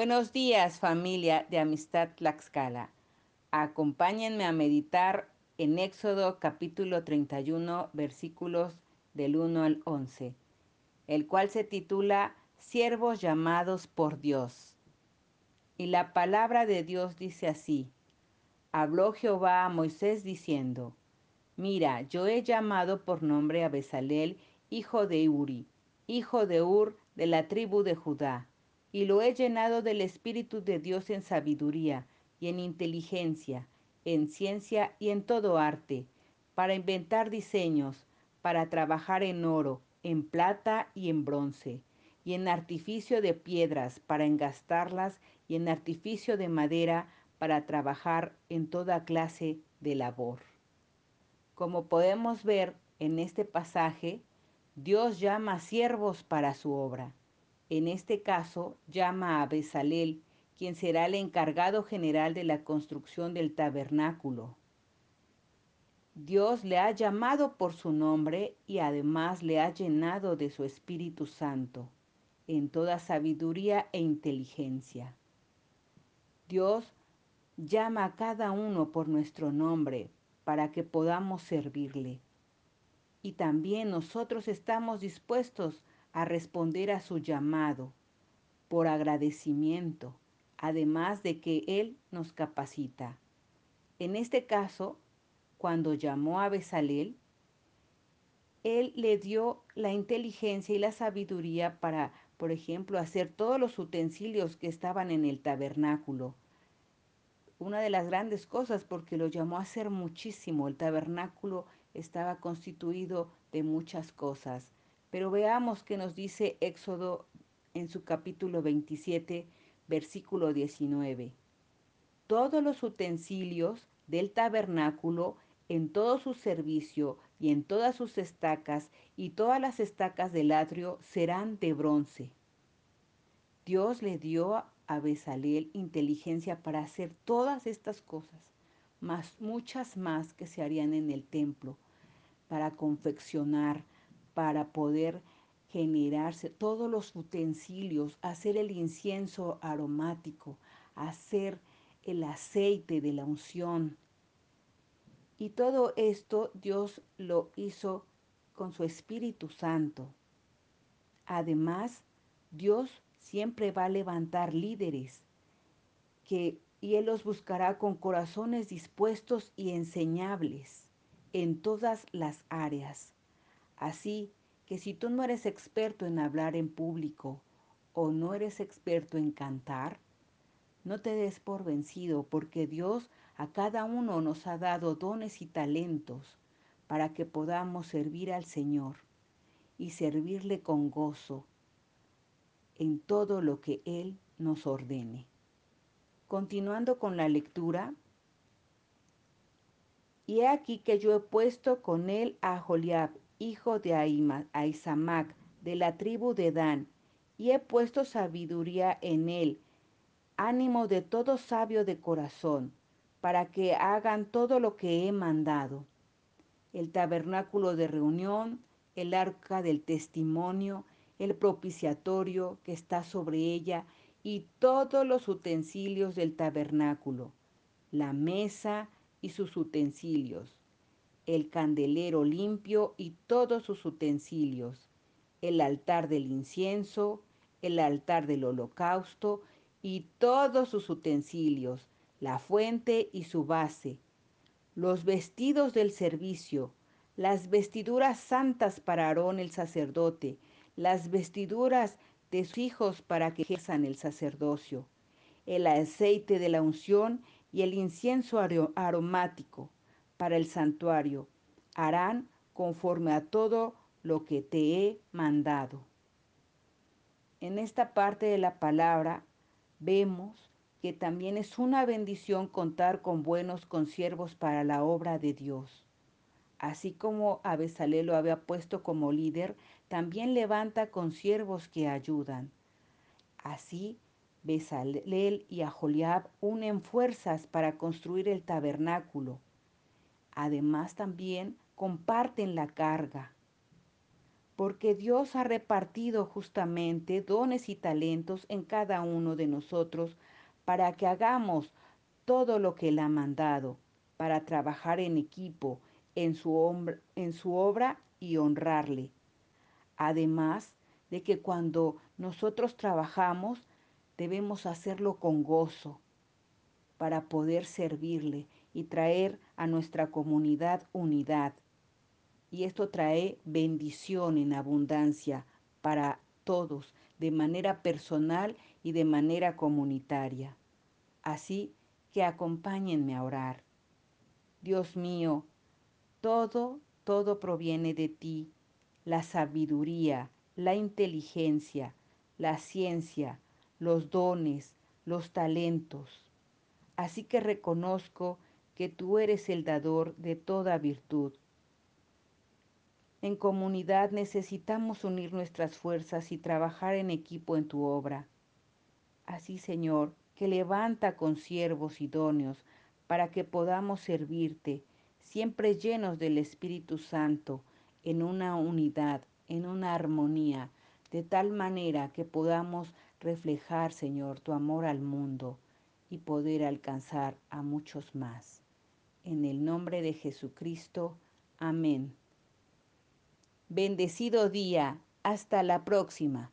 Buenos días familia de Amistad Tlaxcala. Acompáñenme a meditar en Éxodo capítulo 31 versículos del 1 al 11, el cual se titula Siervos llamados por Dios. Y la palabra de Dios dice así, Habló Jehová a Moisés diciendo, Mira, yo he llamado por nombre a Bezalel, hijo de Uri, hijo de Ur, de la tribu de Judá y lo he llenado del Espíritu de Dios en sabiduría y en inteligencia, en ciencia y en todo arte, para inventar diseños, para trabajar en oro, en plata y en bronce, y en artificio de piedras, para engastarlas, y en artificio de madera, para trabajar en toda clase de labor. Como podemos ver en este pasaje, Dios llama siervos para su obra en este caso, llama a Bezalel, quien será el encargado general de la construcción del tabernáculo. Dios le ha llamado por su nombre y además le ha llenado de su Espíritu Santo, en toda sabiduría e inteligencia. Dios llama a cada uno por nuestro nombre para que podamos servirle. Y también nosotros estamos dispuestos a responder a su llamado por agradecimiento, además de que Él nos capacita. En este caso, cuando llamó a Besalel, Él le dio la inteligencia y la sabiduría para, por ejemplo, hacer todos los utensilios que estaban en el tabernáculo. Una de las grandes cosas porque lo llamó a hacer muchísimo. El tabernáculo estaba constituido de muchas cosas. Pero veamos qué nos dice Éxodo en su capítulo 27, versículo 19. Todos los utensilios del tabernáculo en todo su servicio y en todas sus estacas y todas las estacas del atrio serán de bronce. Dios le dio a Besaleel inteligencia para hacer todas estas cosas, más muchas más que se harían en el templo, para confeccionar, para poder generarse todos los utensilios, hacer el incienso aromático, hacer el aceite de la unción. Y todo esto Dios lo hizo con su Espíritu Santo. Además, Dios siempre va a levantar líderes que y él los buscará con corazones dispuestos y enseñables en todas las áreas. Así que si tú no eres experto en hablar en público o no eres experto en cantar, no te des por vencido porque Dios a cada uno nos ha dado dones y talentos para que podamos servir al Señor y servirle con gozo en todo lo que Él nos ordene. Continuando con la lectura, y he aquí que yo he puesto con él a Joliab, hijo de Aizamac, de la tribu de Dan, y he puesto sabiduría en él, ánimo de todo sabio de corazón, para que hagan todo lo que he mandado. El tabernáculo de reunión, el arca del testimonio, el propiciatorio que está sobre ella, y todos los utensilios del tabernáculo, la mesa y sus utensilios, el candelero limpio y todos sus utensilios, el altar del incienso, el altar del holocausto y todos sus utensilios, la fuente y su base, los vestidos del servicio, las vestiduras santas para Aarón el sacerdote, las vestiduras de sus hijos para que ejerzan el sacerdocio, el aceite de la unción y el incienso aromático, para el santuario. Harán conforme a todo lo que te he mandado. En esta parte de la palabra vemos que también es una bendición contar con buenos consiervos para la obra de Dios. Así como a lo había puesto como líder, también levanta consiervos que ayudan. Así Besalel y Aholiab unen fuerzas para construir el tabernáculo. Además también comparten la carga, porque Dios ha repartido justamente dones y talentos en cada uno de nosotros para que hagamos todo lo que Él ha mandado, para trabajar en equipo, en su, en su obra y honrarle. Además de que cuando nosotros trabajamos, debemos hacerlo con gozo para poder servirle y traer a nuestra comunidad unidad. Y esto trae bendición en abundancia para todos, de manera personal y de manera comunitaria. Así que acompáñenme a orar. Dios mío, todo, todo proviene de ti, la sabiduría, la inteligencia, la ciencia, los dones, los talentos. Así que reconozco que tú eres el dador de toda virtud. En comunidad necesitamos unir nuestras fuerzas y trabajar en equipo en tu obra. Así, Señor, que levanta con siervos idóneos para que podamos servirte, siempre llenos del Espíritu Santo, en una unidad, en una armonía, de tal manera que podamos reflejar, Señor, tu amor al mundo y poder alcanzar a muchos más. En el nombre de Jesucristo. Amén. Bendecido día. Hasta la próxima.